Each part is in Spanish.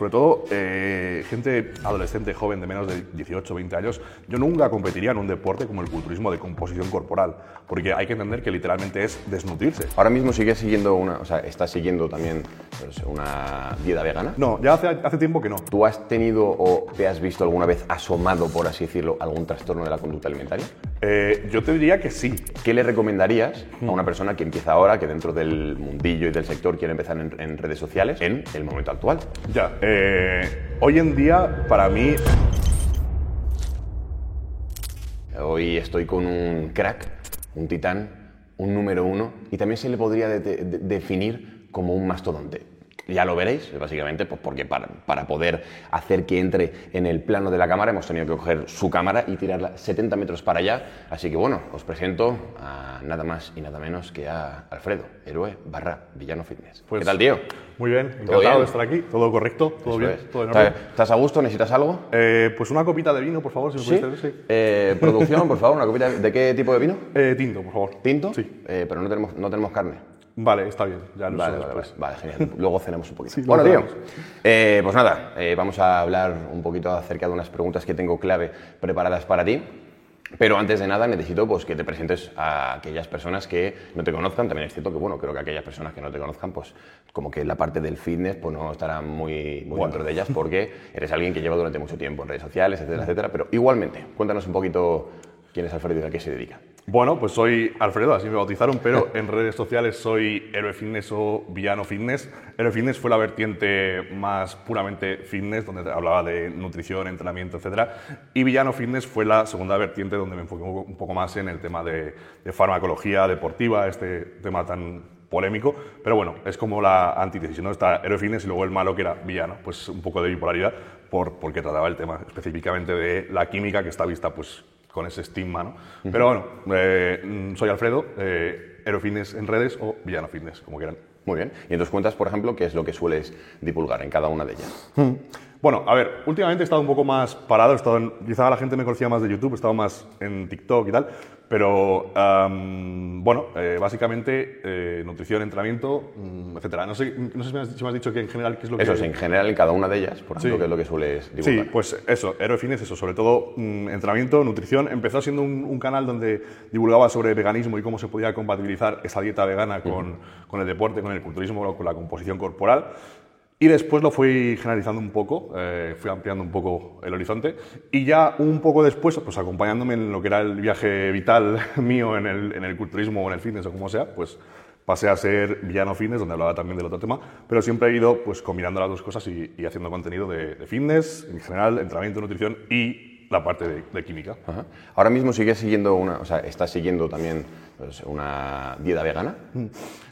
sobre todo eh, gente adolescente, joven, de menos de 18, 20 años, yo nunca competiría en un deporte como el culturismo de composición corporal, porque hay que entender que literalmente es desnutrirse. Ahora mismo sigues siguiendo una, o sea, estás siguiendo también pues, una dieta vegana. No, ya hace, hace tiempo que no. ¿Tú has tenido o te has visto alguna vez asomado, por así decirlo, algún trastorno de la conducta alimentaria? Eh, yo te diría que sí. ¿Qué le recomendarías a una persona que empieza ahora, que dentro del mundillo y del sector quiere empezar en, en redes sociales, en el momento actual? Ya, eh, hoy en día para mí Hoy estoy con un crack, un titán, un número uno, y también se le podría de- de- definir como un mastodonte. Ya lo veréis, básicamente, pues porque para, para poder hacer que entre en el plano de la cámara hemos tenido que coger su cámara y tirarla 70 metros para allá. Así que bueno, os presento a nada más y nada menos que a Alfredo, héroe barra villano fitness. Pues- ¿Qué tal, tío? muy bien, encantado bien? de estar aquí, todo correcto, todo Eso bien, es. todo en ¿Estás, a gusto? ¿Necesitas algo? Eh, pues una copita de vino, por favor, si me Sí. puedes traer, sí. Eh, producción, por favor, una copita. ¿De qué tipo de vino? Eh, tinto, por favor. ¿Tinto? Sí. Eh, pero no tenemos, no tenemos carne. Vale, está bien, ya lo Vale, vale, vale, vale, genial. Luego cenamos un poquito. Sí, bueno, tío, eh, pues nada, eh, vamos a hablar un poquito acerca de unas preguntas que tengo clave preparadas para ti. Pero antes de nada necesito pues, que te presentes a aquellas personas que no te conozcan. También es cierto que, bueno, creo que aquellas personas que no te conozcan, pues como que la parte del fitness pues, no estará muy, muy dentro de ellas porque eres alguien que lleva durante mucho tiempo en redes sociales, etcétera, etcétera. Pero igualmente, cuéntanos un poquito quién es Alfredo y a qué se dedica. Bueno, pues soy Alfredo, así me bautizaron, pero en redes sociales soy Héroe Fitness o Villano Fitness. Héroe Fitness fue la vertiente más puramente fitness, donde hablaba de nutrición, entrenamiento, etc. Y Villano Fitness fue la segunda vertiente donde me enfoqué un poco más en el tema de, farmacología deportiva, este tema tan polémico, pero bueno, es como la antítesis, ¿no? Está Héroe Fitness y luego el malo que era villano, pues un poco de bipolaridad, por, porque trataba el tema específicamente de la química que está vista pues con ese estigma, ¿no? Pero bueno, eh, mm, soy Alfredo, eh, Hero Fitness en redes o Villano Fitness, como quieran. Muy bien. Y entonces cuentas, por ejemplo, qué es lo que sueles divulgar en cada una de ellas. Bueno, a ver, últimamente he estado un poco más parado, he estado en- quizá la gente me conocía más de YouTube, he estado más en TikTok y tal, pero am, bueno, eh, básicamente eh, nutrición, entrenamiento, mm, etcétera. No sé, no sé si, me has, si me has dicho que en general qué es lo Eso que... es, en general, en cada una de ellas, por ejemplo, Sí. qué es lo que sueles divulgar. Sí, pues eso, Hero Fitness, eso, sobre todo mm, entrenamiento, nutrición. Empezó siendo un, un canal donde divulgaba sobre veganismo y cómo se podía compatibilizar esa dieta vegana con, con el deporte, con el culturismo, con la composición corporal. Y después lo fui generalizando un poco, eh, fui ampliando un poco el horizonte. Y ya un poco después, pues acompañándome en lo que era el viaje vital mío en el, en el culturismo o en el fitness o como sea, pues pasé a ser villano fitness, donde hablaba también del otro tema, pero siempre he ido pues combinando las dos cosas y, y haciendo contenido de, de fitness, en general, entrenamiento, nutrición y la parte de, de química. Ajá. Ahora mismo sigues siguiendo una, o sea, estás siguiendo también pues, una dieta vegana.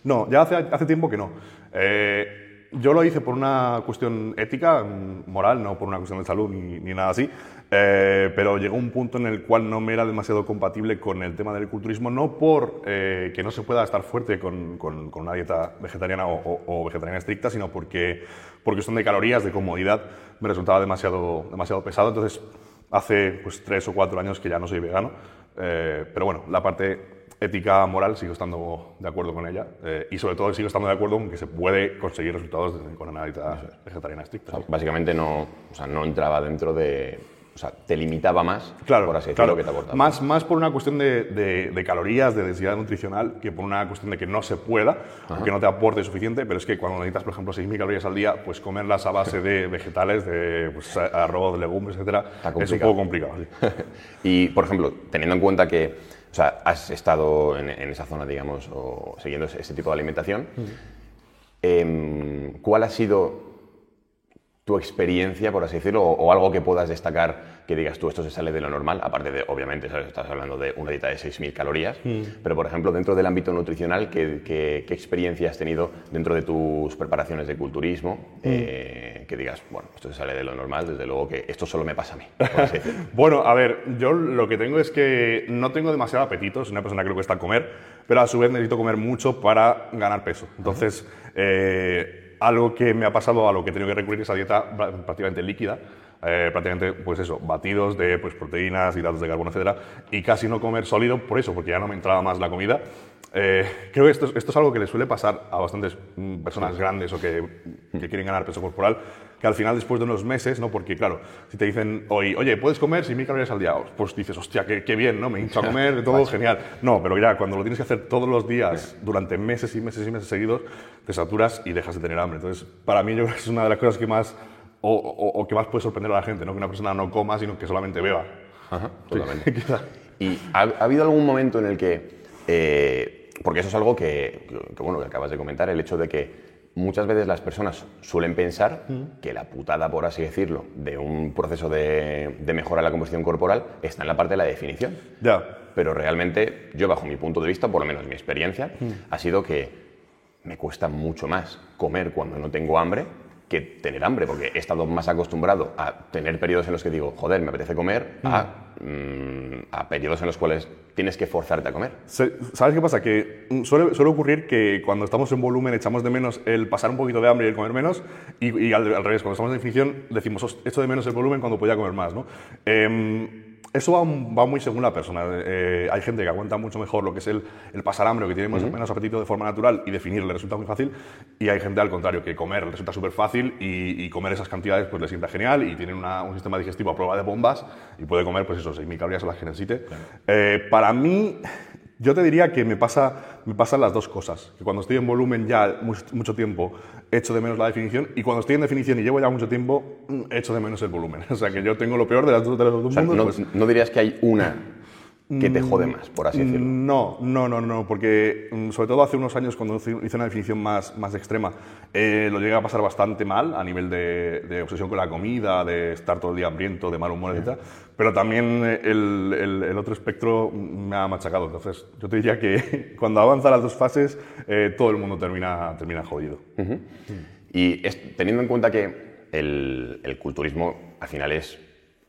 No, ya hace, hace tiempo que no. Eh, yo lo hice por una cuestión ética, moral, no por una cuestión de salud ni, ni nada así, eh, pero llegó un punto en el cual no me era demasiado compatible con el tema del culturismo, no por eh, que no se pueda estar fuerte con, con- con una dieta vegetariana o, o- o vegetariana estricta, sino porque por cuestión de calorías, de comodidad, me resultaba demasiado, demasiado pesado. Entonces, hace pues, tres o cuatro años que ya no soy vegano, eh, pero bueno, la parte ética, moral, sigo estando de acuerdo con ella eh, y sobre todo sigo estando de acuerdo con que se puede conseguir resultados desde- con una dieta vegetariana estricta. Básicamente no, o sea, no entraba dentro de, o sea, te limitaba más, Claro, por así decirlo, claro. que te aportaba. Más, más por una cuestión de, de- de calorías, de densidad nutricional, que por una cuestión de que no se pueda, o que no te aporte suficiente, pero es que cuando necesitas, por ejemplo, 6.000 calorías al día, pues comerlas a base de vegetales, de pues, arroz, de legumbres, etcétera, es un poco complicado. sí. y, por ejemplo, teniendo en cuenta que sea, has estado en, en esa zona, digamos, o siguiendo ese, ese tipo de alimentación, em, ¿cuál ha sido tu experiencia, por así decirlo, o, o algo que puedas destacar que digas tú, esto se sale de lo normal, aparte de, obviamente, ¿sabes? estás hablando de una dieta de 6.000 calorías, pero, por ejemplo, dentro del ámbito nutricional, ¿qué, qué, qué experiencia has tenido dentro de tus preparaciones de culturismo? eh, que digas, bueno, esto se sale de lo normal, desde luego que esto solo me pasa a mí, por así decirlo. Bueno, a ver, yo lo que tengo es que no tengo demasiado apetito, soy una persona que le cuesta comer, pero a su vez necesito comer mucho para ganar peso. Entonces, eh, algo que me ha pasado, a lo que he tenido que recurrir es a dieta prácticamente líquida, eh, prácticamente, pues eso, batidos de pues, proteínas, hidratos de carbono, etcétera, y casi no comer sólido por eso, porque ya no me entraba más la comida. Eh, creo que esto, es- esto es algo que le suele pasar a bastantes mm, personas grandes o que, que quieren ganar peso corporal, que al final después de unos meses, ¿no? Porque claro, si te dicen hoy, oye, ¿puedes comer 6.000 calorías al día? Pues dices, hostia, qué, qué bien, ¿no? Me hincho a comer, todo genial. No, pero ya cuando lo tienes que hacer todos los días, durante meses y meses y meses seguidos, te saturas y dejas de tener hambre. Entonces, para mí yo creo que es una de las cosas que más, o, o- o que más puede sorprender a la gente, ¿no? Que una persona no coma, sino que solamente beba. Ajá, totalmente. Quizá. ¿Y ha, ha habido algún momento en el que, eh, porque eso es algo que, que, bueno, que acabas de comentar, el hecho de que muchas veces las personas suelen pensar que la putada, por así decirlo, de un proceso de, de mejora de la composición corporal está en la parte de la definición. Ya. Pero realmente, yo bajo mi punto de vista, por lo menos mi experiencia, ha sido que me cuesta mucho más comer cuando no tengo hambre que tener hambre, porque he estado más acostumbrado a tener periodos en los que digo, joder, me apetece comer, a, mm, a periodos en los cuales tienes que forzarte a comer. ¿Sabes qué pasa? Que mm, suele, suele ocurrir que cuando estamos en volumen echamos de menos el pasar un poquito de hambre y el comer menos, y, y al, al revés, cuando estamos en definición decimos, "Host- echo de menos el volumen cuando podía comer más. ¿no? Em, eso va, va muy según la persona. Eh, hay gente que aguanta mucho mejor lo que es el, el pasar hambre o que tiene más- menos apetito de forma natural y definir le resulta muy fácil. Y hay gente al contrario, que comer le resulta súper fácil y, y comer esas cantidades pues le sienta genial y tiene una- un sistema digestivo a prueba de bombas y puede comer pues eso, 6.000 calorías a las que necesite. Eh, para mí, yo te diría que me, pasa, me pasan las dos cosas. Que cuando estoy en volumen ya mucho, mucho tiempo echo de menos la definición y cuando estoy en definición y llevo ya mucho tiempo mm, echo de menos el volumen. O sea que yo tengo lo peor de, las dos, de los dos O sea, mundos. no, pues- no dirías que hay una que te jode más, por así decirlo. no, no, no, no, porque mm, sobre todo hace unos años cuando hice una definición más, más extrema, eh, lo llegué a pasar bastante mal a nivel de, de obsesión con la comida, de estar todo el día hambriento, de mal humor, etc. Pero también el, el- el otro espectro me ha machacado. Entonces, yo te diría que cuando avanza las dos fases, eh, todo el mundo termina, termina jodido. Y es- teniendo en cuenta que el, el culturismo al final es,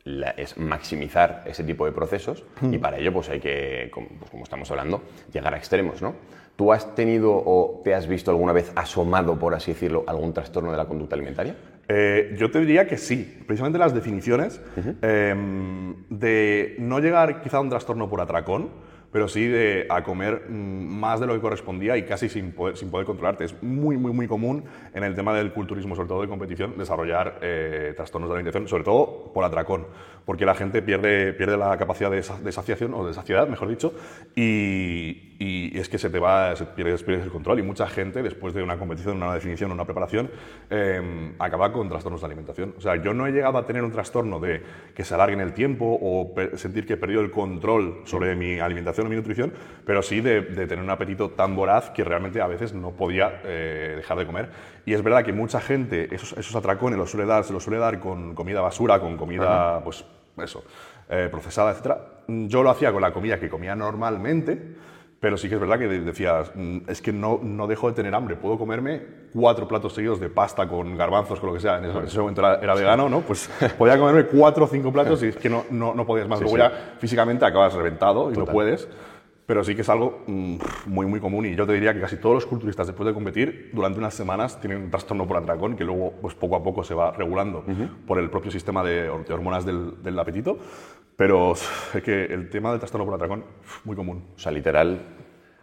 la- es maximizar ese tipo de procesos y para ello pues hay que, como, pues, como estamos hablando, llegar a extremos, ¿no? ¿Tú has tenido o te has visto alguna vez asomado, por así decirlo, algún trastorno de la conducta alimentaria? Eh, yo te diría que sí. Precisamente las definiciones em, de no llegar quizá a un trastorno por atracón, pero sí de a comer mm, más de lo que correspondía y casi sin poder, sin poder controlarte. Es muy, muy, muy común en el tema del culturismo, sobre todo de competición, desarrollar eh, trastornos de alimentación, sobre todo por atracón, porque la gente pierde, pierde la capacidad de, de saciación, o de saciedad, mejor dicho, y, y es que se te va, se pierdes, pierdes el control y mucha gente, después de una competición, una definición, una preparación, eh, acaba con trastornos de alimentación. O sea, yo no he llegado a tener un trastorno de que se alargue en el tiempo o sentir que he perdido el control sobre mi alimentación o mi nutrición, pero sí de, de tener un apetito tan voraz que realmente a veces no podía eh, dejar de comer. Y es verdad que mucha gente esos, esos atracones los suele dar, se los suele dar con comida basura, con comida, pues eso, eh, procesada, etc. Yo lo hacía con la comida que comía normalmente, pero sí que es verdad que de- decías, "Mm, es que no, no dejo de tener hambre, puedo comerme cuatro platos seguidos de pasta con garbanzos, con lo que sea, en ese, en ese momento era, era vegano, ¿no? Pues podía comerme cuatro o cinco platos y es que no, no, no podías más. Sí, Luego sí. ya físicamente acabas reventado y no Total. puedes, pero sí que es algo mm, muy, muy común y yo te diría que casi todos los culturistas después de competir, durante unas semanas tienen un trastorno por atracón que luego pues poco a poco se va regulando por el propio sistema de, de hormonas del, del apetito, pero es que el tema del trastorno por atracón, muy común. O sea, literal,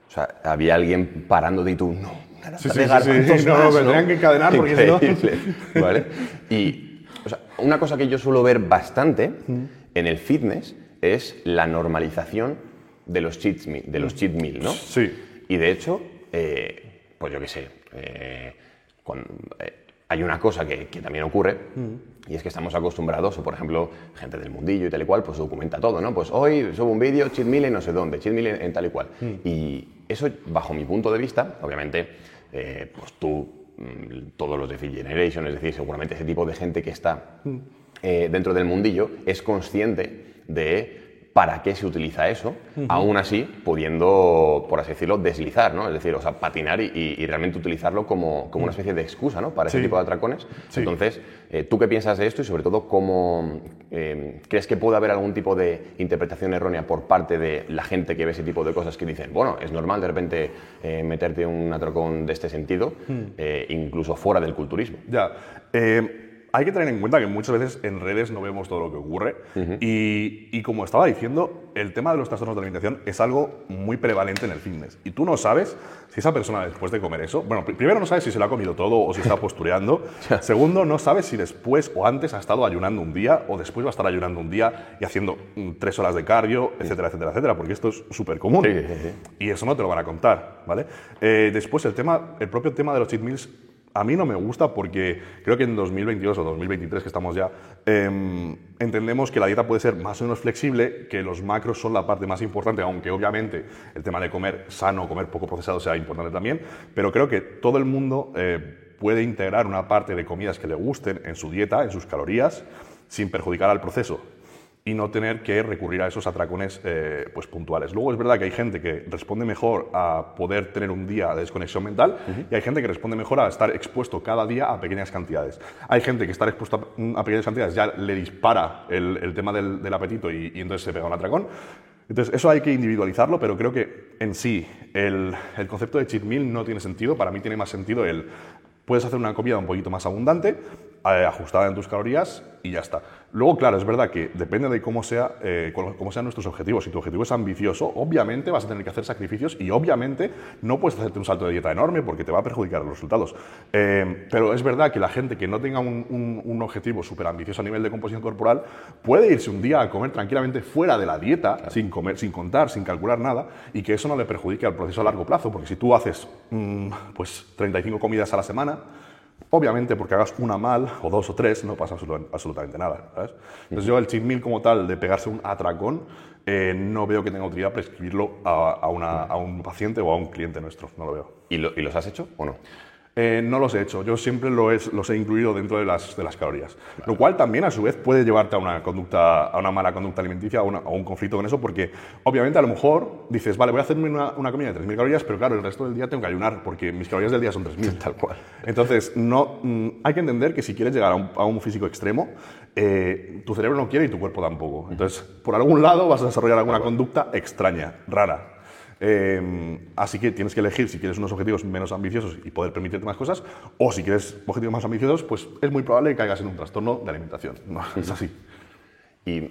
o sea, había alguien parándote y tú, no, una Sí, sí, sí, sí. No, más, me tenían que encadenar porque si no- ¿vale? Y o sea, una cosa que yo suelo ver bastante en el fitness es la normalización de los cheat meal, de los cheat meal ¿no? Sí. Y de hecho, eh, pues yo qué sé, eh, cuando, eh, hay una cosa que, que también ocurre y es que estamos acostumbrados, o por ejemplo, gente del mundillo y tal y cual, pues documenta todo, ¿no? Pues hoy subo un vídeo, cheat meal en no sé dónde, cheat meal en, en tal y cual. Y eso, bajo mi punto de vista, obviamente, eh, pues tú, mm, todos los de Fit Generation, es decir, seguramente ese tipo de gente que está dentro del mundillo es consciente de para qué se utiliza eso, aún así pudiendo, por así decirlo, deslizar, ¿no? Es decir, o sea, patinar y, y- y realmente utilizarlo como, como una especie de excusa, ¿no? Para ese tipo de atracones. Sí. Entonces, eh, ¿tú qué piensas de esto y sobre todo cómo eh, crees que puede haber algún tipo de interpretación errónea por parte de la gente que ve ese tipo de cosas que dicen, bueno, es normal de repente eh, meterte un atracón de este sentido, eh, incluso fuera del culturismo? Ya. Hay que tener en cuenta que muchas veces en redes no vemos todo lo que ocurre y, y, como estaba diciendo, el tema de los trastornos de alimentación es algo muy prevalente en el fitness. Y tú no sabes si esa persona después de comer eso, bueno, primero no sabes si se lo ha comido todo o si está postureando. Segundo, no sabes si después o antes ha estado ayunando un día o después va a estar ayunando un día y haciendo mm, tres horas de cardio, etcétera, etcétera, etcétera, porque esto es súper común. y eso no te lo van a contar, ¿vale? Eh, después el tema, el propio tema de los cheat meals a mí no me gusta porque creo que en 2022 o 2023 que estamos ya, em, entendemos que la dieta puede ser más o menos flexible, que los macros son la parte más importante, aunque obviamente el tema de comer sano, comer poco procesado sea importante también, pero creo que todo el mundo eh, puede integrar una parte de comidas que le gusten en su dieta, en sus calorías, sin perjudicar al proceso y no tener que recurrir a esos atracones eh, pues, puntuales. Luego es verdad que hay gente que responde mejor a poder tener un día de desconexión mental y hay gente que responde mejor a estar expuesto cada día a pequeñas cantidades. Hay gente que estar expuesto a, pequeñas cantidades ya le dispara el, tema del, apetito y, y, entonces se pega un atracón. Entonces, eso hay que individualizarlo, pero creo que en sí el, el concepto de cheat meal no tiene sentido. Para mí tiene más sentido el puedes hacer una comida un poquito más abundante, ajustada en tus calorías y ya está. Luego, claro, es verdad que depende de cómo, sea, eh, cómo sean nuestros objetivos. Si tu objetivo es ambicioso, obviamente vas a tener que hacer sacrificios y obviamente no puedes hacerte un salto de dieta enorme porque te va a perjudicar los resultados. Eh, pero es verdad que la gente que no tenga un, un, objetivo súper ambicioso a nivel de composición corporal puede irse un día a comer tranquilamente fuera de la dieta, sin, comer, sin contar, sin calcular nada, y que eso no le perjudique al proceso a largo plazo, porque si tú haces mm, pues 35 comidas a la semana, Obviamente, porque hagas una mal, o dos o tres, no pasa absolutamente nada. Entonces, yo el meal como tal, de pegarse un atracón, eh, no veo que tenga utilidad prescribirlo a, a, un paciente o a un cliente nuestro. No lo veo. ¿Y, ¿Y los has hecho o no? Eh, no los he hecho, yo siempre lo los he incluido dentro de las, de las calorías. Lo cual también a su vez puede llevarte a una, conducta, a una mala conducta alimenticia o a un conflicto con eso, porque obviamente a lo mejor dices, vale, voy a hacerme una, una comida de 3.000 calorías, pero claro, el resto del día tengo que ayunar, porque mis calorías del día son 3.000. Tal cual. Entonces, no, mm, hay que entender que si quieres llegar a un, a un físico extremo, eh, tu cerebro no quiere y tu cuerpo tampoco. Entonces, por algún lado vas a desarrollar alguna conducta extraña, rara. Em, así que tienes que elegir si quieres unos objetivos menos ambiciosos y poder permitirte más cosas, o si quieres objetivos más ambiciosos, pues es muy probable que caigas en un trastorno de alimentación. es así. Y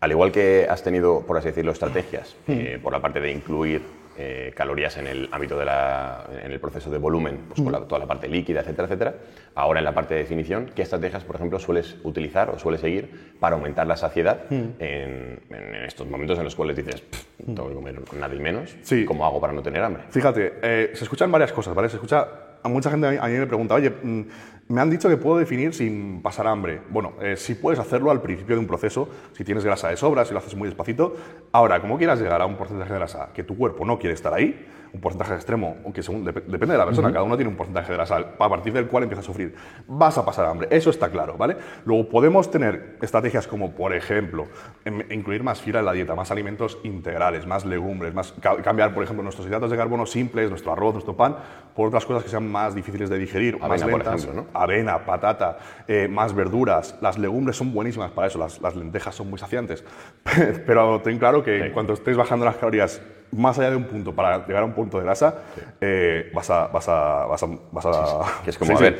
al igual que has tenido, por así decirlo, estrategias eh, por la parte de incluir eh, calorías en el ámbito de la, en el proceso de volumen, pues con toda la parte líquida, etcétera, etcétera. Ahora en la parte de definición, ¿qué estrategias, por ejemplo, sueles utilizar o sueles seguir para aumentar la saciedad en, estos momentos en los cuales dices, tengo que comer nada y menos? Sí. ¿Cómo hago para no tener hambre? Fíjate, eh, se escuchan varias cosas, ¿vale? Se escucha a mucha gente a mí me pregunta, oye, mm, me han dicho que puedo definir sin pasar hambre. Bueno, eh, si puedes hacerlo al principio de un proceso, si tienes grasa de sobra, si lo haces muy despacito. Ahora, como quieras llegar a un porcentaje de grasa que tu cuerpo no quiere estar ahí, un porcentaje extremo, aunque según, depende de la persona, cada uno tiene un porcentaje de grasa a partir del cual empieza a sufrir. Vas a pasar hambre, eso está claro, ¿vale? Luego podemos tener estrategias como, por ejemplo, em, incluir más fibra en la dieta, más alimentos integrales, más legumbres, más cambiar, por ejemplo, nuestros hidratos de carbono simples, nuestro arroz, nuestro pan, por otras cosas que sean más difíciles de digerir, avena, más lentas, por ejemplo, ¿no? avena, patata, eh, más verduras. Las legumbres son buenísimas para eso, las, lentejas son muy saciantes, pero ten claro que cuando estés bajando las calorías más allá de un punto, para llegar a un punto de grasa, eh, vas, a, vas, a, vas, a, vas a... Que es como, a ver,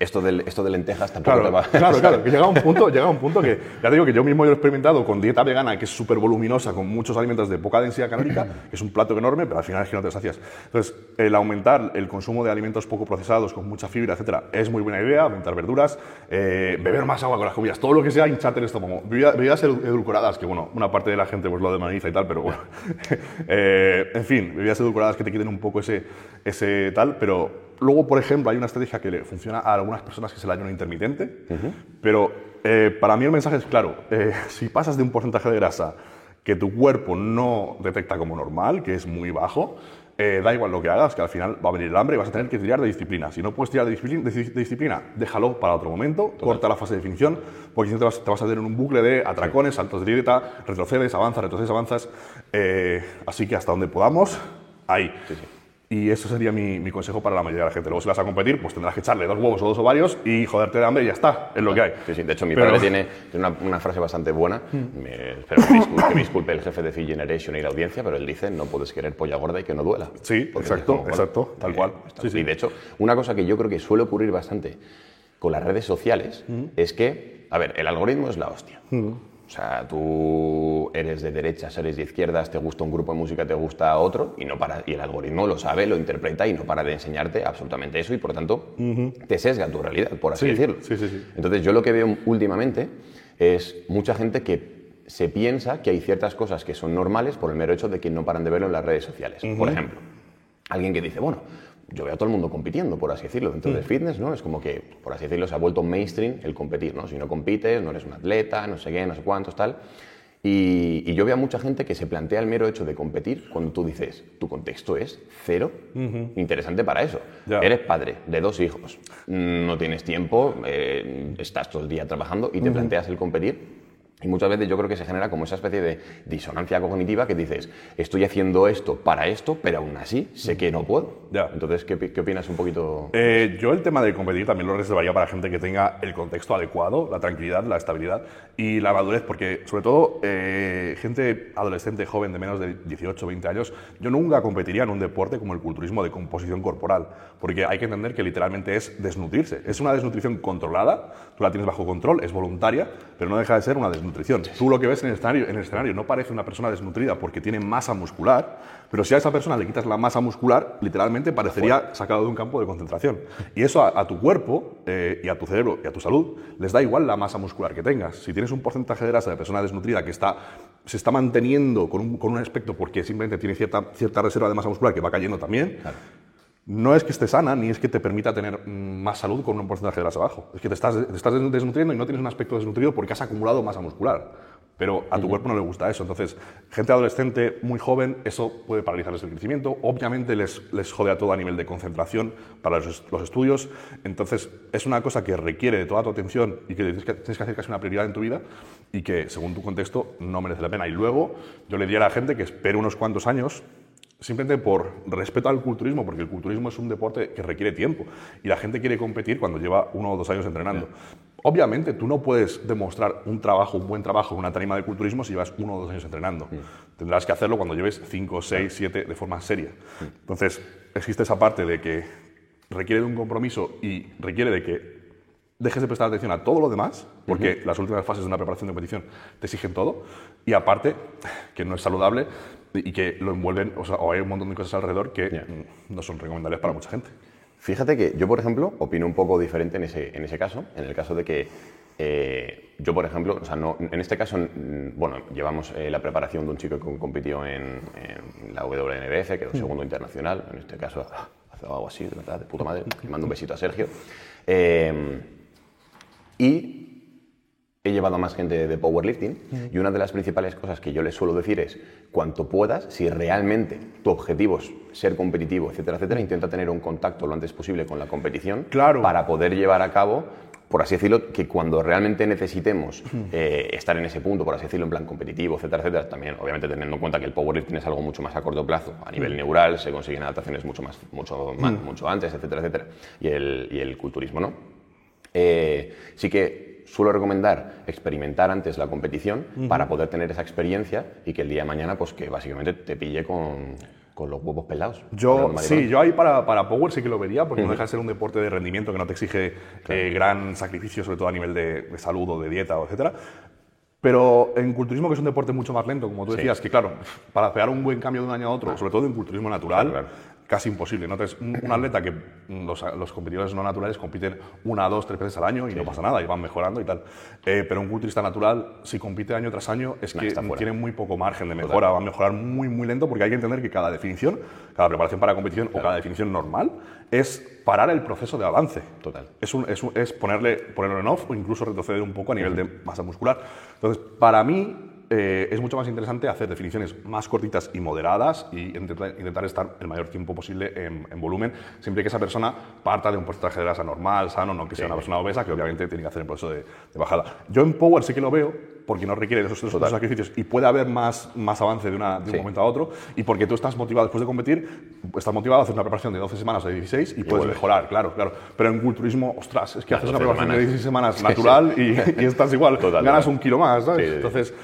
esto de, esto de lentejas tampoco claro, va... Claro, claro, que llega a un punto, llega a un punto que, ya digo que yo mismo lo he experimentado con dieta vegana, que es súper voluminosa, con muchos alimentos de poca densidad calórica, que es un plato enorme, pero al final es que no te sacias. Entonces, el aumentar el consumo de alimentos poco procesados, con mucha fibra, etcétera, es muy buena idea, aumentar verduras, eh, beber más agua con las comidas, todo lo que sea hincharte el estómago. Bebidas, edulcoradas, que bueno, una parte de la gente pues lo demoniza y tal, pero bueno... Eh, en fin, bebidas edulcoradas que te quiten un poco ese, ese tal, pero luego, por ejemplo, hay una estrategia que le funciona a algunas personas que es el ayuno intermitente, pero eh, para mí el mensaje es claro, eh, si pasas de un porcentaje de grasa que tu cuerpo no detecta como normal, que es muy bajo, da igual lo que hagas, que al final va a venir el hambre y vas a tener que tirar de disciplina. Si no puedes tirar de disciplina, déjalo para otro momento, corta la fase de definición, porque si no te vas, a tener un bucle de atracones, saltos de dieta, retrocedes, avanzas, retrocedes, avanzas. Eh, así que hasta donde podamos, ahí. Y eso sería mi, mi, consejo para la mayoría de la gente. Luego, si vas a competir, pues tendrás que echarle dos huevos o dos ovarios y joderte de hambre y ya está. Es lo que hay. Sí, sí. De hecho, mi padre tiene, una, una, frase bastante buena. Mm. Me, espero que me, disculpe, que me, disculpe, el jefe de Fit Generation y la audiencia, pero él dice: no puedes querer polla gorda y que no duela. Sí, exacto, exacto, tal cual. y de hecho, una cosa que yo creo que suele ocurrir bastante con las redes sociales es que, a ver, el algoritmo es la hostia. O sea, tú eres de derechas, eres de izquierdas, te gusta un grupo de música, te gusta otro, y, no para, y el algoritmo lo sabe, lo interpreta y no para de enseñarte absolutamente eso, y por tanto te sesga tu realidad, por así Sí, decirlo. sí, sí, sí. Entonces, yo lo que veo últimamente es mucha gente que se piensa que hay ciertas cosas que son normales por el mero hecho de que no paran de verlo en las redes sociales. Por ejemplo, alguien que dice, bueno, yo veo a todo el mundo compitiendo, por así decirlo, dentro del fitness, ¿no? Es como que, por así decirlo, se ha vuelto mainstream el competir, ¿no? Si no compites, no eres un atleta, no sé qué, no sé cuántos, tal. Y, y yo veo a mucha gente que se plantea el mero hecho de competir cuando tú dices, tu contexto es cero interesante para eso. Ya. Eres padre de dos hijos, no tienes tiempo, eh, estás todo el día trabajando y te planteas el competir. Y muchas veces yo creo que se genera como esa especie de disonancia cognitiva que dices, estoy haciendo esto para esto, pero aún así sé que no puedo. Ya. Entonces, ¿qué, qué opinas un poquito? Eh, yo el tema de competir también lo reservaría para gente que tenga el contexto adecuado, la tranquilidad, la estabilidad y la madurez, porque sobre todo eh, gente adolescente, joven de menos de 18 20 años, yo nunca competiría en un deporte como el culturismo de composición corporal, porque hay que entender que literalmente es desnutrirse. Es una desnutrición controlada, tú la tienes bajo control, es voluntaria, pero no deja de ser una desnutrición. Tú lo que ves en el escenario, en el escenario no parece una persona desnutrida porque tiene masa muscular, pero si a esa persona le quitas la masa muscular, literalmente parecería sacado de un campo de concentración. Y eso a, a tu cuerpo eh, y a tu cerebro y a tu salud les da igual la masa muscular que tengas. Si tienes un porcentaje de grasa de persona desnutrida que está, se está manteniendo con un, con un aspecto porque simplemente tiene cierta, cierta reserva de masa muscular que va cayendo también, no es que esté sana ni es que te permita tener mm, más salud con un porcentaje de grasa bajo. Es que te estás, te estás desnutriendo y no tienes un aspecto desnutrido porque has acumulado masa muscular. Pero a tu cuerpo no le gusta eso. Entonces, gente adolescente muy joven, eso puede paralizarles el crecimiento. Obviamente les, les jode a todo a nivel de concentración para los, los estudios. Entonces, es una cosa que requiere de toda tu atención y que tienes que, tienes que hacer casi una prioridad en tu vida y que, según tu contexto, no merece la pena. Y luego, yo le diría a la gente que espere unos cuantos años Simplemente por respeto al culturismo, porque el culturismo es un deporte que requiere tiempo y la gente quiere competir cuando lleva uno o dos años entrenando. Obviamente, tú no puedes demostrar un trabajo, un buen trabajo en una tarima de culturismo si llevas uno o dos años entrenando. Tendrás que hacerlo cuando lleves cinco, seis, siete de forma seria. Entonces, existe esa parte de que requiere de un compromiso y requiere de que dejes de prestar atención a todo lo demás, porque las últimas fases de una preparación de competición te exigen todo, y aparte, que no es saludable y que lo envuelven, o sea, o hay un montón de cosas alrededor que mm, no son recomendables para mucha gente. Fíjate que yo, por ejemplo, opino un poco diferente en ese, en ese caso, en el caso de que eh, yo, por ejemplo, o sea, no, en este caso, mm, bueno, llevamos eh, la preparación de un chico que compitió en, en la WNBF, quedó segundo internacional, en este caso hace algo así, de verdad, de puta madre, le mando un besito a Sergio. Eh, y he llevado a más gente de powerlifting y una de las principales cosas que yo les suelo decir es cuanto puedas, si realmente tu objetivo es ser competitivo, etcétera, etcétera, intenta tener un contacto lo antes posible con la competición Claro. para poder llevar a cabo por así decirlo, que cuando realmente necesitemos eh, estar en ese punto, por así decirlo, en plan competitivo, etcétera, etcétera, también obviamente teniendo en cuenta que el powerlifting es algo mucho más a corto plazo, a nivel neural, se consiguen adaptaciones mucho más, mucho, más- mucho antes, etcétera, etcétera, y el, y el culturismo, ¿no? Eh, sí que suelo recomendar experimentar antes la competición para poder tener esa experiencia y que el día de mañana, pues que básicamente te pille con, con los huevos pelados. Yo, sí, yo ahí para, para Power sí que lo vería, porque no deja de ser un deporte de rendimiento que no te exige eh, gran sacrificio, sobre todo a nivel de, de salud o de dieta, etcétera. Pero en culturismo, que es un deporte mucho más lento, como tú decías, que claro, para pegar un buen cambio de un año a otro, sobre todo en culturismo natural, Claro, claro. Casi imposible. ¿no? Entonces, un, un atleta que mm, los, los competidores no naturales compiten una, dos, tres veces al año y no pasa nada, y van mejorando y tal. Eh, pero un culturista natural, si compite año tras año, es Nah, que tiene muy poco margen de mejora, va a mejorar muy, muy lento, porque hay que entender que cada definición, cada preparación para competición o cada definición normal es parar el proceso de avance. Total. Es, un- es un- es ponerle, ponerlo en off o incluso retroceder un poco a nivel de masa muscular. Entonces, para mí eh, es mucho más interesante hacer definiciones más cortitas y moderadas y intentar, intentar estar el mayor tiempo posible en, en volumen, siempre que esa persona parta de un porcentaje de grasa normal, sano, no que sea una persona obesa, que obviamente tiene que hacer el proceso de, de bajada. Yo en Power sí que lo veo, porque no requiere de esos, esos Total. sacrificios y puede haber más, más avance de, una- de un Sí. momento a otro, y porque tú estás motivado después de competir, estás motivado a hacer una preparación de 12 semanas o de 16 y, puedes vuelves. mejorar, claro, claro. Pero en culturismo, ostras, es que haces una 12 preparación de 16 semanas Sí, natural Y, y estás igual, Total, ganas un kilo más, ¿sabes? Sí, sí, sí. Entonces,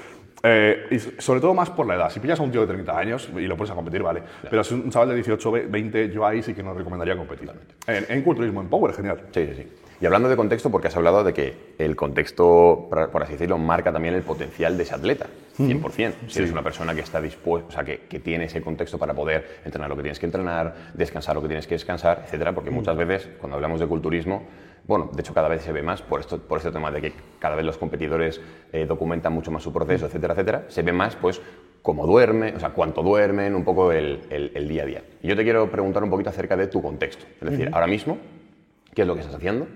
eh, y sobre todo más por la edad. Si pillas a un tío de 30 años y lo pones a competir, vale. Pero si un chaval de 18, 20, yo ahí sí que no recomendaría competir. En, en culturismo, en power, genial. Sí, sí, sí. Y hablando de contexto, porque has hablado de que el contexto, por así decirlo, marca también el potencial de ese atleta, 100%. Si eres una persona que está dispuesta, o sea, que, que tiene ese contexto para poder entrenar lo que tienes que entrenar, descansar lo que tienes que descansar, etcétera, porque muchas veces, cuando hablamos de culturismo, bueno, de hecho cada vez se ve más por, esto, por este tema de que cada vez los competidores eh, documentan mucho más su proceso, etcétera, etcétera, se ve más pues cómo duerme, o sea, cuánto duermen, un poco el, el- el día a día. Y yo te quiero preguntar un poquito acerca de tu contexto. Es decir, ahora mismo, ¿qué es lo que estás haciendo?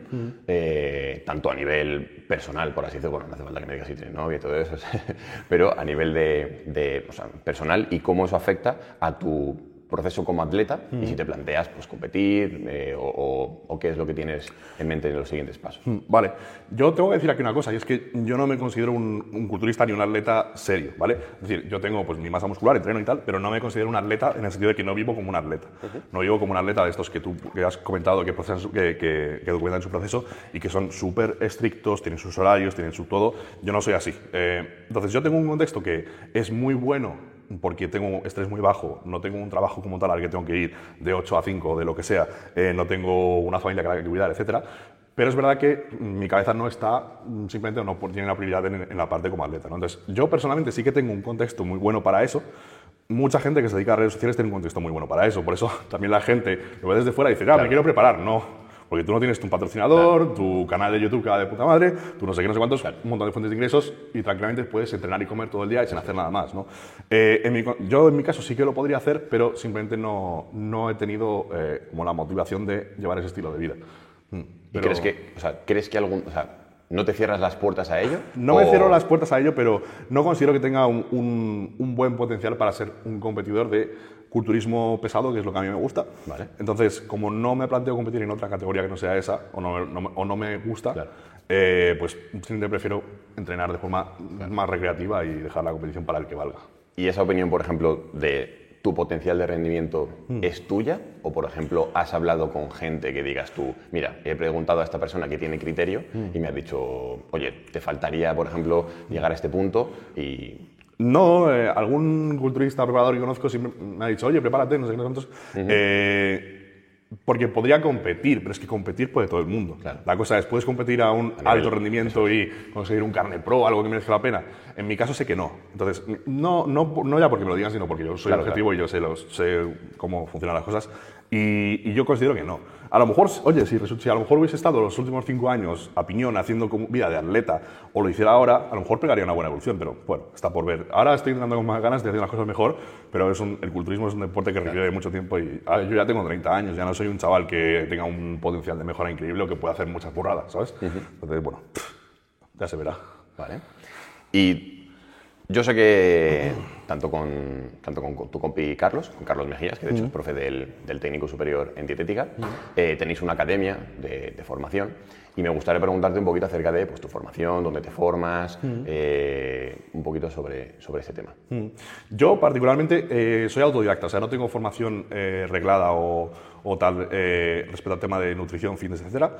Eh, tanto a nivel personal, por así decirlo, bueno, no hace falta que me digas si tienes novia y todo eso, pero a nivel de, de, o sea, personal y cómo eso afecta a tu proceso como atleta y si te planteas pues competir eh, o, o- o qué es lo que tienes en mente en los siguientes pasos. Mm, Vale, yo tengo que decir aquí una cosa, y es que yo no me considero un, un culturista ni un atleta serio, ¿vale? Es decir, yo tengo pues mi masa muscular, entreno y tal, pero no me considero un atleta en el sentido de que no vivo como un atleta. No vivo como un atleta de estos que tú que has comentado, que, procesan su- que, que- que documentan su proceso y que son súper estrictos, tienen sus horarios, tienen su todo. Yo no soy así. Eh, entonces, yo tengo un contexto que es muy bueno porque tengo estrés muy bajo, no tengo un trabajo como tal al que tengo que ir de 8 a 5, de lo que sea, eh, no tengo una familia que la que cuidar, etc. Pero es verdad que mi cabeza no está, mm, simplemente no tiene la prioridad en, en la parte como atleta. ¿no? Entonces, yo personalmente sí que tengo un contexto muy bueno para eso. Mucha gente que se dedica a redes sociales tiene un contexto muy bueno para eso. Por eso también la gente lo ve desde fuera y dice, ah, me quiero preparar. No, porque tú no tienes tu patrocinador, tu canal de YouTube que va de puta madre, tú no sé qué, no sé cuántos, un montón de fuentes de ingresos y tranquilamente puedes entrenar y comer todo el día y sin hacer nada más. ¿no? Eh, en mi yo en mi caso sí que lo podría hacer, pero simplemente no, no he tenido eh, como la motivación de llevar ese estilo de vida. Mm, ¿Y pero- crees que, o sea, crees que algún, o sea, no te cierras las puertas a ello? No me ¿O- cierro las puertas a ello, pero no considero que tenga un, un- un buen potencial para ser un competidor de culturismo pesado, que es lo que a mí me gusta. Vale. Entonces, como no me planteo competir en otra categoría que no sea esa, o no, no o no me gusta, Claro. eh, pues simplemente prefiero entrenar de forma más recreativa y dejar la competición para el que valga. ¿Y esa opinión, por ejemplo, de tu potencial de rendimiento Hmm. es tuya? ¿O, por ejemplo, has hablado con gente que digas tú, mira, he preguntado a esta persona que tiene criterio Hmm. y me ha dicho, oye, te faltaría, por ejemplo, llegar a este punto y... No, eh, algún culturista preparador que conozco siempre me ha dicho, oye, prepárate, no sé qué, no sé cuántos. Eh, porque podría competir, pero es que competir puede todo el mundo. Claro. La cosa es, ¿puedes competir a un nivel- alto rendimiento y conseguir un carne pro, algo que merezca la pena? En mi caso sé que no. Entonces, no, no, no ya porque me lo digan, sino porque yo soy Claro, objetivo y yo sé, los, sé cómo funcionan las cosas. Y, y yo considero que no. A lo mejor, oye, si, a lo mejor hubiese estado los últimos cinco años a piñón haciendo vida de atleta o lo hiciera ahora, a lo mejor pegaría una buena evolución, pero bueno, está por ver. Ahora estoy intentando con más ganas de hacer las cosas mejor, pero es un- el culturismo es un deporte que requiere mucho tiempo y ah, yo ya tengo 30 años, ya no soy un chaval que tenga un potencial de mejora increíble o que pueda hacer muchas burradas, ¿sabes? Entonces, bueno, ya se verá. ¿Vale? Y yo sé que tanto con, tanto con tu compi Carlos, con Carlos Mejías, que de hecho es profe del, del técnico superior en dietética, eh, tenéis una academia de, de formación y me gustaría preguntarte un poquito acerca de pues, tu formación, dónde te formas, eh, un poquito sobre, sobre ese tema. Yo particularmente eh, soy autodidacta, o sea, no tengo formación eh, reglada o, o tal eh, respecto al tema de nutrición, fitness, etcétera,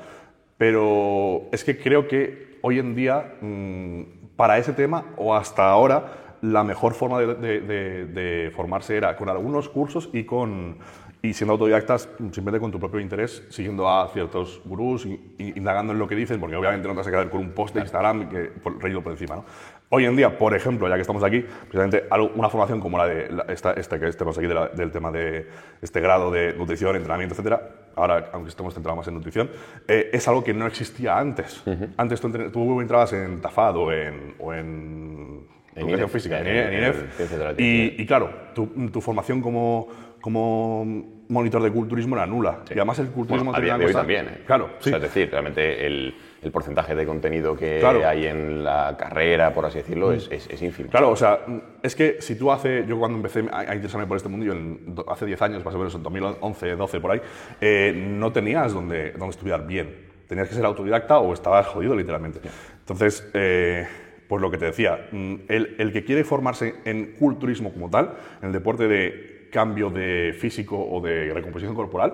pero es que creo que hoy en día mm, para ese tema o hasta ahora la mejor forma de, de- de- de formarse era con algunos cursos y con y siendo autodidactas simplemente con tu propio interés, siguiendo a ciertos gurús, indagando en lo que dicen, porque obviamente no te vas a quedar con un post de Instagram que, por, reído por encima. ¿no? Hoy en día, por ejemplo, ya que estamos aquí, precisamente una formación como la de la- esta, esta que tenemos aquí de la- del tema de este grado de nutrición, entrenamiento, etcétera, ahora, aunque estemos centrados más en nutrición, eh, es algo que no existía antes. Antes tú, tú entrabas en TAFAD o en, o en En educación física, en, en- en INEF. Y, y claro, tu, tu formación como, como monitor de culturismo era nula. Y además el culturismo Bueno, de hoy también. ¿eh? Claro, O sí. sea, es decir, realmente el, el porcentaje de contenido que Claro. hay en la carrera, por así decirlo, es, es, es ínfimo. Claro, o sea, es que si tú hace, yo cuando empecé a, interesarme por este mundo, yo en hace 10 años, más o menos en 2011, 12 por ahí, eh, no tenías donde, donde estudiar bien. Tenías que ser autodidacta o estabas jodido literalmente. Entonces, eh, pues lo que te decía, mm, el, el que quiere formarse en culturismo como tal, en el deporte de cambio de físico o de recomposición corporal,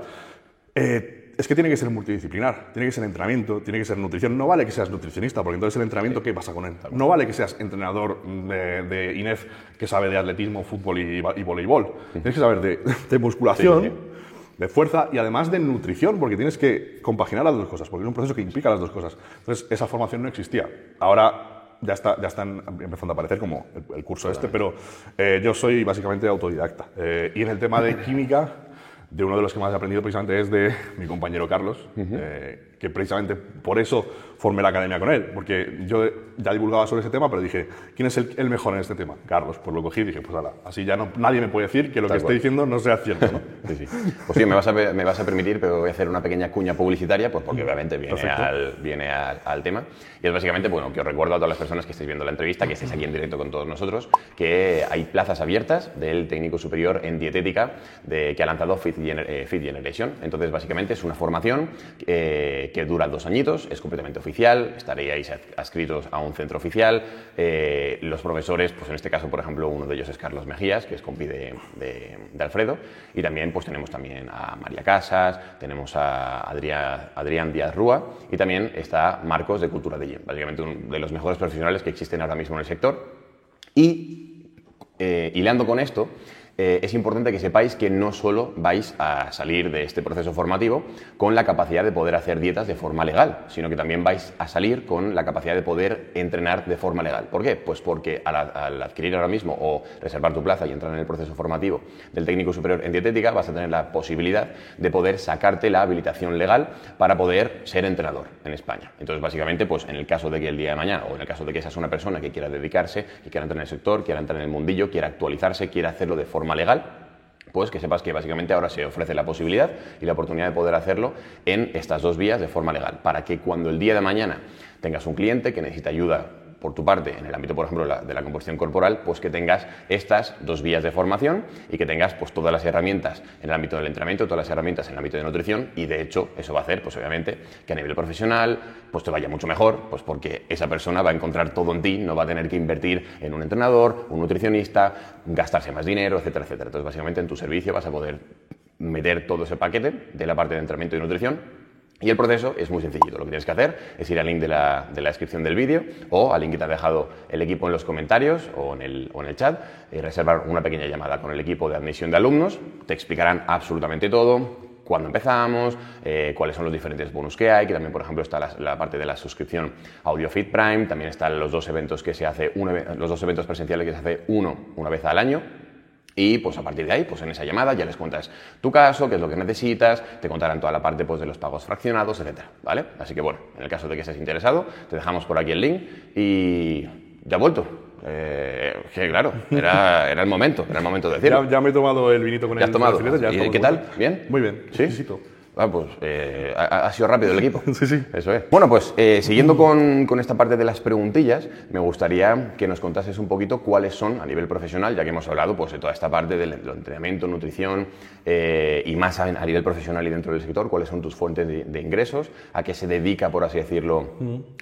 eh, es que tiene que ser multidisciplinar, tiene que ser entrenamiento, tiene que ser nutrición. No vale que seas nutricionista, porque entonces el entrenamiento, ¿qué pasa con él? No vale que seas entrenador de, de INEF que sabe de atletismo, fútbol y, y voleibol. Tienes que saber de, de musculación, Sí, sí, de fuerza y además de nutrición, porque tienes que compaginar las dos cosas, porque es un proceso que implica las dos cosas. Entonces, esa formación no existía. Ahora ya, está, ya están empezando a aparecer como el, el curso este, pero eh, yo soy básicamente autodidacta. Eh, y en el tema de química, de uno de los que más he aprendido precisamente es de mi compañero Carlos, eh, que precisamente por eso formé la academia con él, porque yo ya divulgaba sobre ese tema, pero dije, ¿quién es el, el mejor en este tema? Carlos, pues lo cogí y dije, pues ala, así ya no, nadie me puede decir que lo Tal que cual. estoy diciendo no sea cierto, ¿no? Sí, sí. Pues sí, me vas, a, me vas a permitir, pero voy a hacer una pequeña cuña publicitaria, pues porque obviamente viene, Perfecto. al, viene al, al tema. Y es básicamente, bueno, que os recuerdo a todas las personas que estáis viendo la entrevista, que estáis aquí en directo con todos nosotros, que hay plazas abiertas del técnico superior en dietética de, que ha lanzado Fit, Gener- eh, Fit Generation. Entonces, básicamente es una formación eh, que dura dos añitos, es completamente oficial, estaríais ad- adscritos a un centro oficial. eh, los profesores, pues en este caso, por ejemplo, uno de ellos es Carlos Mejías, que es compi de, Alfredo, y también pues tenemos también a María Casas, tenemos a Adrián, Adrián Díaz Rúa, y también está Marcos de Cultura de Gym, básicamente uno de los mejores profesionales que existen ahora mismo en el sector. Y eh, hilando con esto, eh, es importante que sepáis que no solo vais a salir de este proceso formativo con la capacidad de poder hacer dietas de forma legal, sino que también vais a salir con la capacidad de poder entrenar de forma legal. ¿Por qué? Pues porque al, al adquirir ahora mismo o reservar tu plaza y entrar en el proceso formativo del técnico superior en dietética, vas a tener la posibilidad de poder sacarte la habilitación legal para poder ser entrenador en España. Entonces, básicamente, pues en el caso de que el día de mañana o en el caso de que seas una persona que quiera dedicarse, que quiera entrar en el sector, quiera entrar en el mundillo, quiera actualizarse, quiera hacerlo de forma legal, pues que sepas que básicamente ahora se ofrece la posibilidad y la oportunidad de poder hacerlo en estas dos vías de forma legal, para que cuando el día de mañana tengas un cliente que necesita ayuda por tu parte, en el ámbito, por ejemplo, de la composición corporal, pues que tengas estas dos vías de formación y que tengas pues todas las herramientas en el ámbito del entrenamiento, todas las herramientas en el ámbito de nutrición y de hecho eso va a hacer, pues obviamente, que a nivel profesional pues te vaya mucho mejor, pues porque esa persona va a encontrar todo en ti, no va a tener que invertir en un entrenador, un nutricionista, gastarse más dinero, etcétera, etcétera. Entonces, básicamente en tu servicio vas a poder meter todo ese paquete de la parte de entrenamiento y nutrición y el proceso es muy sencillito. Lo que tienes que hacer es ir al link de la, de la descripción del vídeo o al link que te ha dejado el equipo en los comentarios o en el, o en el chat y reservar una pequeña llamada con el equipo de admisión de alumnos. Te explicarán absolutamente todo, cuándo empezamos, eh, cuáles son los diferentes bonus que hay, que también, por ejemplo, está la, parte de la suscripción AudioFit Prime, también están los dos eventos que se hace, los dos eventos presenciales que se hace uno una vez al año, y pues a partir de ahí, pues en esa llamada ya les cuentas tu caso, qué es lo que necesitas, te contarán toda la parte pues, de los pagos fraccionados, etcétera, ¿vale? Así que bueno, en el caso de que estés interesado, te dejamos por aquí el link y ya he vuelto. Eh, que claro, era, era el momento, era el momento de decirlo. Ya, ya me he tomado el vinito con ¿Ya el has tomado? filetes, ya ¿Y qué tal? ¿Bien? Muy bien, ¿Sí? exquisito. Ah, pues eh, ha, ha sido rápido el equipo. Sí, sí. Eso es. Bueno, pues eh, siguiendo con, con esta parte de las preguntillas, me gustaría que nos contases un poquito cuáles son a nivel profesional, ya que hemos hablado pues, de toda esta parte del, entrenamiento, nutrición eh, y más a, a nivel profesional y dentro del sector, cuáles son tus fuentes de, de ingresos, a qué se dedica, por así decirlo,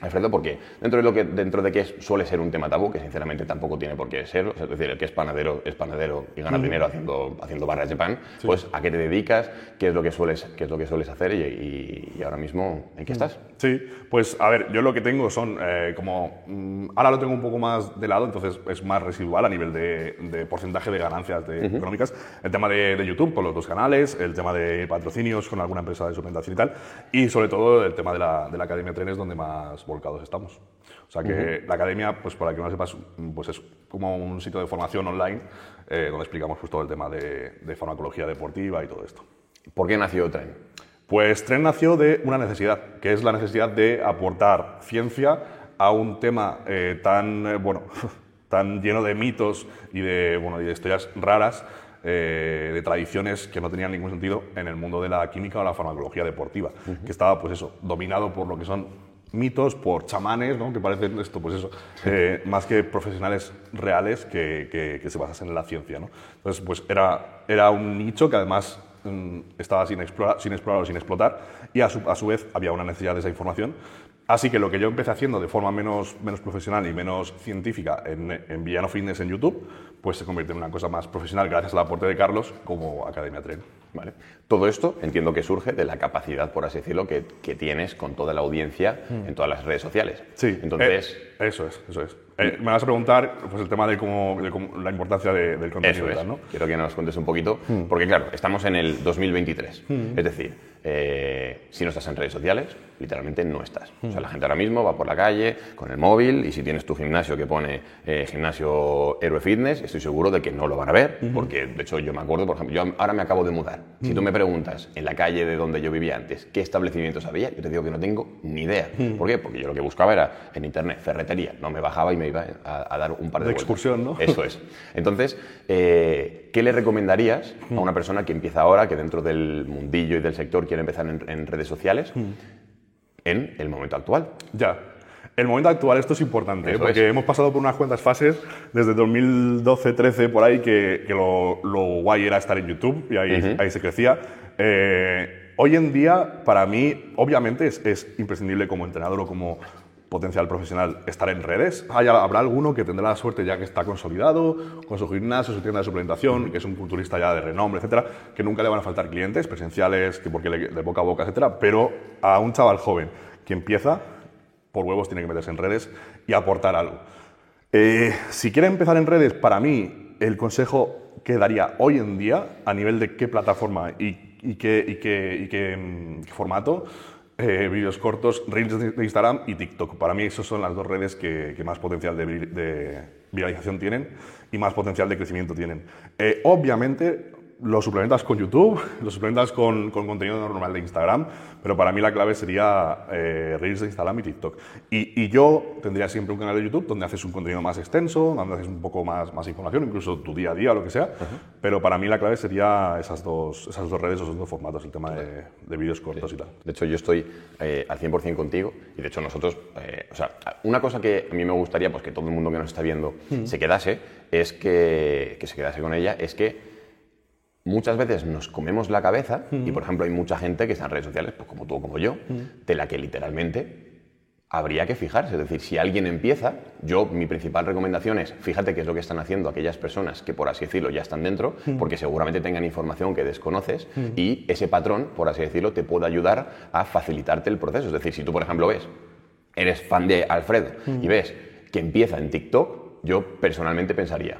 Alfredo, porque dentro de lo que dentro de que es- suele ser un tema tabú, que sinceramente tampoco tiene por qué ser, o sea, es decir, el que es panadero es panadero y gana dinero haciendo, haciendo barras de pan, pues a qué te dedicas, qué es lo que sueles, qué es lo que sueles hacer y, y- ahora mismo en qué estás. Sí, pues a ver, yo lo que tengo son eh, como. mm, ahora lo tengo un poco más de lado, entonces es más residual a nivel de, de porcentaje de ganancias de- económicas. El tema de, de YouTube con los dos canales, el tema de patrocinios con alguna empresa de suplementación y tal, y sobre todo el tema de la, de la Academia Trenes, donde más volcados estamos. O sea que la academia, pues para que no lo sepas, mm, pues es como un sitio de formación online eh, donde explicamos pues, todo el tema de, de farmacología deportiva y todo esto. ¿Por qué nació Tren? Pues Tren nació de una necesidad, que es la necesidad de aportar ciencia a un tema eh, tan, eh, bueno, tan lleno de mitos y de, bueno, y de historias raras, eh, de tradiciones que no tenían ningún sentido en el mundo de la química o la farmacología deportiva, que estaba, pues eso, dominado por lo que son mitos, por chamanes, ¿no? que parecen esto, pues eso, eh, más que profesionales reales que, que- que se basasen en la ciencia. ¿no? Entonces, pues era, era un nicho que además estaba sin explorar, sin explorar o sin explotar y a su, a su vez había una necesidad de esa información. Así que lo que yo empecé haciendo de forma menos, menos profesional y menos científica en, en Villano Fitness en YouTube, pues se convirtió en una cosa más profesional gracias al aporte de Carlos como Academia Tren. ¿Vale? Todo esto entiendo que surge de la capacidad, por así decirlo, que, que tienes con toda la audiencia en todas las redes sociales. Mm. Sí. Entonces, eh, eso es, eso es. Eh, me vas a preguntar pues, el tema de, cómo, de cómo- la importancia de- del contenido Eso es. ¿no? Quiero que nos cuentes un poquito, Mm. porque claro, estamos en el 2023. Es decir, eh, si no estás en redes sociales, literalmente no estás. O Mm. sea, la gente ahora mismo va por la calle con el móvil y si tienes tu gimnasio que pone eh, gimnasio Héroe Fitness, estoy seguro de que no lo van a ver, porque de hecho yo me acuerdo, por ejemplo, yo ahora me acabo de mudar. Si tú me preguntas en la calle de donde yo vivía antes qué establecimientos había, yo te digo que no tengo ni idea. Mm. ¿Por qué? Porque yo lo que buscaba era en internet ferretería, no me bajaba y me iba a, a dar un par de, De vueltas. excursión, ¿no? Eso es. Entonces, eh, ¿qué le recomendarías a una persona que empieza ahora, que dentro del mundillo y del sector quiere empezar en, en redes sociales, en el momento actual? Ya. El momento actual, esto es importante, ¿eh? Porque es. hemos pasado por unas cuantas fases desde 2012-13 por ahí, que, que lo, lo guay era estar en YouTube y ahí, ahí se crecía. Eh, hoy en día, para mí, obviamente es, es imprescindible como entrenador o como potencial profesional estar en redes. Hay- habrá alguno que tendrá la suerte ya que está consolidado, con su gimnasio, su tienda de suplementación, que es un culturista ya de renombre, etcétera, que nunca le van a faltar clientes presenciales, que porque le- de boca a boca, etcétera. Pero a un chaval joven que empieza, por huevos tiene que meterse en redes y aportar algo. Eh, si quiere empezar en redes, para mí el consejo que daría hoy en día a nivel de qué plataforma y, mm, qué formato, eh, vídeos cortos, Reels de Instagram y TikTok. Para mí esas son las dos redes que, más potencial de viralización tienen y más potencial de crecimiento tienen. Eh, obviamente lo suplementas con YouTube, lo suplementas con, con contenido normal de Instagram, pero para mí la clave sería eh, Reels de Instagram y TikTok. Y, y yo tendría siempre un canal de YouTube donde haces un contenido más extenso, donde haces un poco más, más información, incluso tu día a día lo que sea, pero para mí la clave sería esas dos, esas dos redes, esos dos formatos, el tema de, de vídeos cortos y tal. De hecho, yo estoy eh, al 100% contigo y de hecho nosotros, eh, o sea, una cosa que a mí me gustaría pues, que todo el mundo que nos está viendo se quedase, es que, que se quedase con ella, es que muchas veces nos comemos la cabeza y, por ejemplo, hay mucha gente que está en redes sociales, pues como tú o como yo, de la que literalmente habría que fijarse. Es decir, si alguien empieza, yo mi principal recomendación es, fíjate qué es lo que están haciendo aquellas personas que, por así decirlo, ya están dentro, porque seguramente tengan información que desconoces y ese patrón, por así decirlo, te puede ayudar a facilitarte el proceso. Es decir, si tú, por ejemplo, ves, eres fan de Alfredo y ves que empieza en TikTok, yo personalmente pensaría,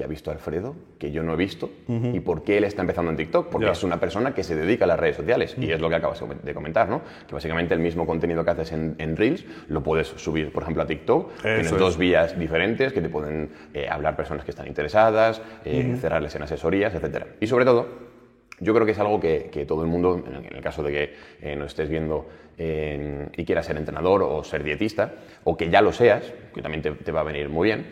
¿qué ha visto Alfredo que yo no he visto? ¿Y por qué él está empezando en TikTok? Porque Ya. es una persona que se dedica a las redes sociales y es lo que acabas de comentar, ¿no? Que básicamente el mismo contenido que haces en, en Reels lo puedes subir, por ejemplo, a TikTok. Tienes es. dos vías diferentes que te pueden eh, hablar personas que están interesadas, eh, cerrarles en asesorías, etc. Y sobre todo, yo creo que es algo que, que todo el mundo, en el, en el caso de que eh, nos estés viendo y quieras ser entrenador o ser dietista, o que ya lo seas, que también te, te va a venir muy bien,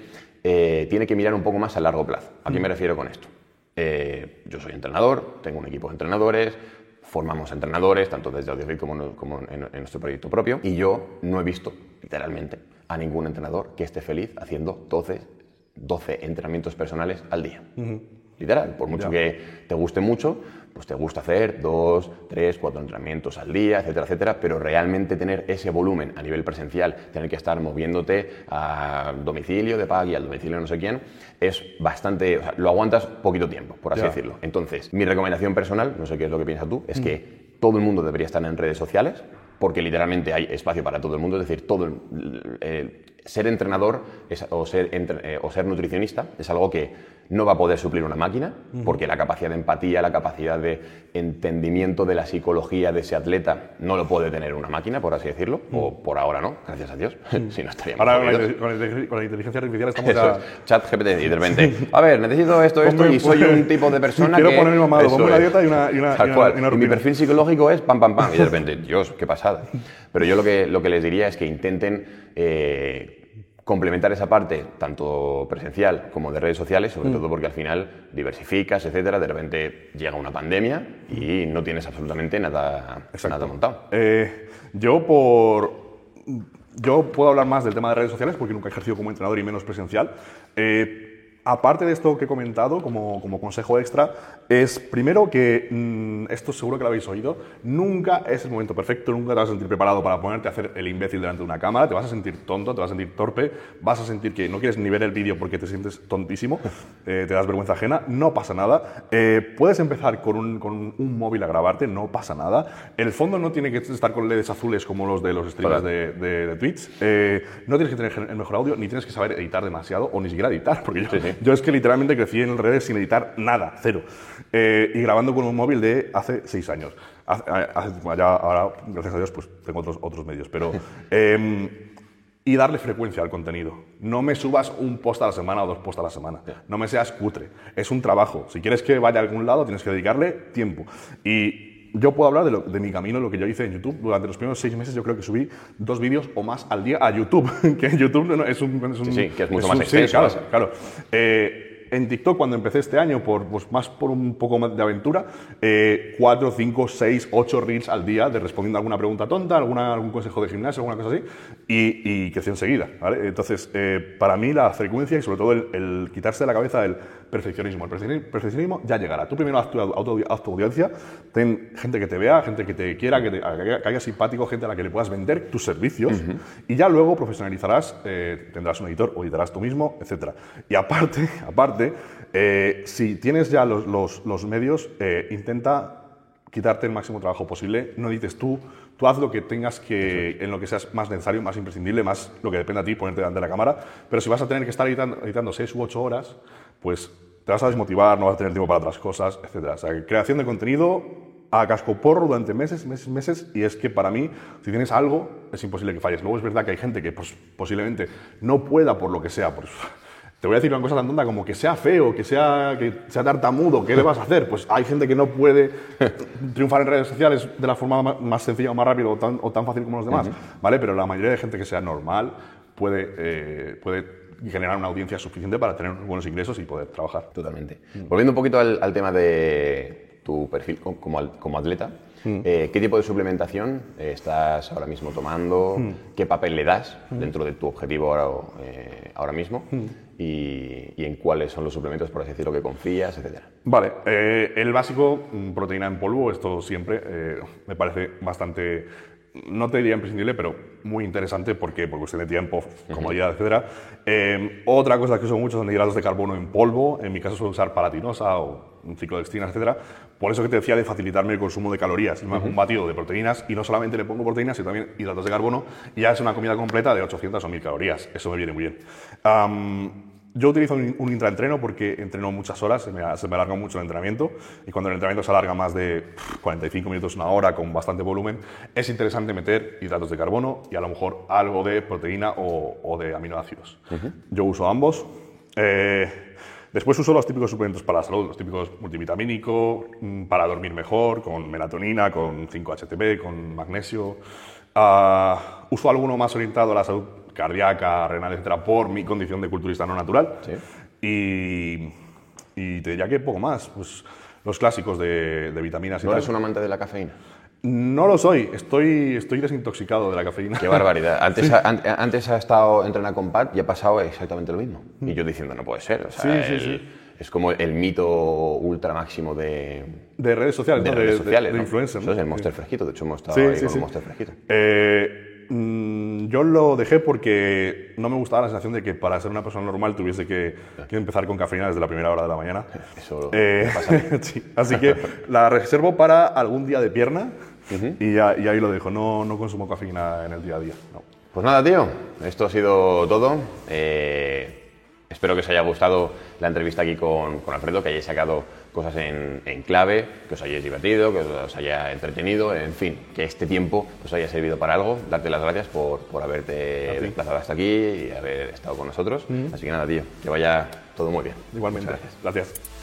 eh, tiene que mirar un poco más a largo plazo. ¿A qué me refiero con esto? Eh, yo soy entrenador, tengo un equipo de entrenadores, formamos entrenadores, tanto desde AudioFit como, no- como en, en nuestro proyecto propio, y yo no he visto, literalmente, a ningún entrenador que esté feliz haciendo 12, 12 entrenamientos personales al día. Literal, por mucho Ya. que te guste mucho, pues te gusta hacer dos, tres, cuatro entrenamientos al día, etcétera, etcétera, pero realmente tener ese volumen a nivel presencial, tener que estar moviéndote a domicilio de Pagui, al domicilio de no sé quién, es bastante, o sea, lo aguantas poquito tiempo, por así Ya. decirlo. Entonces, mi recomendación personal, no sé qué es lo que piensas tú, es que todo el mundo debería estar en redes sociales, porque literalmente hay espacio para todo el mundo, es decir, todo el- eh, ser entrenador es- o, ser entre- eh, o ser nutricionista es algo que no va a poder suplir una máquina, porque la capacidad de empatía, la capacidad de entendimiento de la psicología de ese atleta no lo puede tener una máquina, por así decirlo, o por ahora no, gracias a Dios, si no estaríamos Ahora con la, con la inteligencia artificial estamos Eso es, chat GPT y de repente, a ver, necesito esto, esto y soy ponme- un tipo de persona Quiero que... ponerme mamado, ponme una dieta y una- y una- Tal y una- cual. y una Y mi perfil psicológico es pam, pam, pam. Y de repente, Dios, qué pasada. Pero yo lo que, lo que les diría es que intenten eh, complementar esa parte, tanto presencial como de redes sociales, Mm. sobre todo porque al final diversificas, etcétera. De repente llega una pandemia y no tienes absolutamente nada, nada montado. Eh, yo por... Yo puedo hablar más del tema de redes sociales porque nunca he ejercido como entrenador y menos presencial. Eh, aparte de esto que he comentado, como, como consejo extra, es primero que, mm, esto seguro que lo habéis oído, nunca es el momento perfecto, nunca te vas a sentir preparado para ponerte a hacer el imbécil delante de una cámara, te vas a sentir tonto, te vas a sentir torpe, vas a sentir que no quieres ni ver el vídeo porque te sientes tontísimo, eh, te das vergüenza ajena, no pasa nada. Eh, puedes empezar con un, con un móvil a grabarte, no pasa nada. El fondo no tiene que estar con LEDs azules como los de los streamers de, de, de Twitch. Eh, no tienes que tener el mejor audio, ni tienes que saber editar demasiado, o ni siquiera editar, porque yo, yo es que literalmente crecí en redes sin editar nada, cero. Eh, y grabando con un móvil de hace seis años. Hace, hace, ya, ahora, gracias a Dios, pues tengo otros, otros medios. Pero, eh, y darle frecuencia al contenido. No me subas un post a la semana o dos posts a la semana. No me seas cutre. Es un trabajo. Si quieres que vaya a algún lado, tienes que dedicarle tiempo. Y yo puedo hablar de, lo, de, mi camino, lo que yo hice en YouTube. Durante los primeros seis meses yo creo que subí dos vídeos o más al día a YouTube, que en YouTube no, es, un, es un... Sí, sí, que es mucho es más un, extenso. Sí, claro, claro. Eh, en TikTok, cuando empecé este año, por, pues más por un poco más de aventura, eh, 4, 5, 6, 8 reels al día de respondiendo a alguna pregunta tonta, alguna, algún consejo de gimnasio, alguna cosa así, y, y crecí enseguida. ¿vale? Entonces, eh, para mí la frecuencia y sobre todo el, el quitarse de la cabeza el perfeccionismo. El perfeccionismo ya llegará. Tú primero haz tu, auto, haz tu audiencia, ten gente que te vea, gente que te quiera, que, te, que haya simpático, gente a la que le puedas vender tus servicios uh -huh. y ya luego profesionalizarás, eh, tendrás un editor o editarás tú mismo, etc. Y aparte, aparte eh, si tienes ya los, los, los medios, eh, intenta quitarte el máximo trabajo posible, no edites tú, tú haz lo que tengas que, en lo que seas más necesario, más imprescindible, más lo que dependa de ti, ponerte delante de la cámara, pero si vas a tener que estar editando, editando 6 u 8 horas, pues te vas a desmotivar, no vas a tener tiempo para otras cosas, etc. O sea, creación de contenido a casco porro durante meses, meses, meses, y es que para mí, si tienes algo, es imposible que falles. Luego es verdad que hay gente que pues, posiblemente no pueda por lo que sea, pues, te voy a decir una cosa tan tonta como que sea feo, que sea, que sea tartamudo, ¿qué le vas a hacer? Pues hay gente que no puede triunfar en redes sociales de la forma más sencilla o más rápida o tan, o tan fácil como los demás, uh -huh. ¿vale? Pero la mayoría de gente que sea normal puede, eh, puede generar una audiencia suficiente para tener buenos ingresos y poder trabajar. Totalmente. Mm. Volviendo un poquito al, al, tema de tu perfil como, como atleta, mm. eh, ¿qué tipo de suplementación estás ahora mismo tomando? Mm. ¿Qué papel le das dentro de tu objetivo ahora, eh, ahora mismo? Y, y, en cuáles son los suplementos, por así decirlo, que confías, etcétera. Vale, eh, el básico, proteína en polvo, esto siempre eh, me parece bastante no te diría imprescindible, pero muy interesante porque por cuestión de tiempo, comodidad, uh -huh. etc. Eh, otra cosa que uso mucho son hidratos de carbono en polvo. En mi caso suelo usar palatinosa o un ciclodextrina, etc. Por eso que te decía de facilitarme el consumo de calorías. Uh -huh. Un batido de proteínas y no solamente le pongo proteínas, sino también hidratos de carbono y ya es una comida completa de 800 o 1000 calorías. Eso me viene muy bien. Um, yo utilizo un, un, intraentreno porque entreno muchas horas, se me, se me, alarga mucho el entrenamiento y cuando el entrenamiento se alarga más de 45 minutos, una hora con bastante volumen, es interesante meter hidratos de carbono y a lo mejor algo de proteína o, o de aminoácidos. Uh -huh. Yo uso ambos. Eh, después uso los típicos suplementos para la salud, los típicos multivitamínico, mm, para dormir mejor, con melatonina, con 5-HTP, con magnesio. Uh, uso alguno más orientado a la salud cardíaca, renal, etcétera, por mi condición de culturista no natural. Sí. Y, y, te diría que poco más. Pues los clásicos de, de vitaminas y ¿No tal. eres un amante de la cafeína? No lo soy, estoy, estoy desintoxicado de la cafeína. Qué barbaridad. Antes, sí. an, antes ha estado entrenando con Pat y ha pasado exactamente lo mismo. Y yo diciendo, no puede ser. O sea, sí, el, sí, sí. Es como el mito ultra máximo de... De redes sociales, de, ¿no? redes sociales, de, ¿no? influencer. Eso es el Monster Fresquito. De hecho, hemos estado ahí con el Monster Fresquito. Eh, Mm, yo lo dejé porque no me gustaba la sensación de que para ser una persona normal tuviese que, que empezar con cafeína desde la primera hora de la mañana. Eso eh, pasa. sí, así que la reservo para algún día de pierna uh -huh. y, ya, y, ahí lo dejo. No, no, consumo cafeína en el día a día. No. Pues nada, tío. Esto ha sido todo. Eh, espero que os haya gustado la entrevista aquí con, con Alfredo, que hayáis sacado cosas en, en, clave, que os hayáis divertido, que os haya entretenido, en fin, que este tiempo os haya servido para algo. Darte las gracias por, por haberte Así. desplazado hasta aquí y haber estado con nosotros. Mm. Así que nada, tío, que vaya todo muy bien. Igualmente. Muchas gracias. gracias.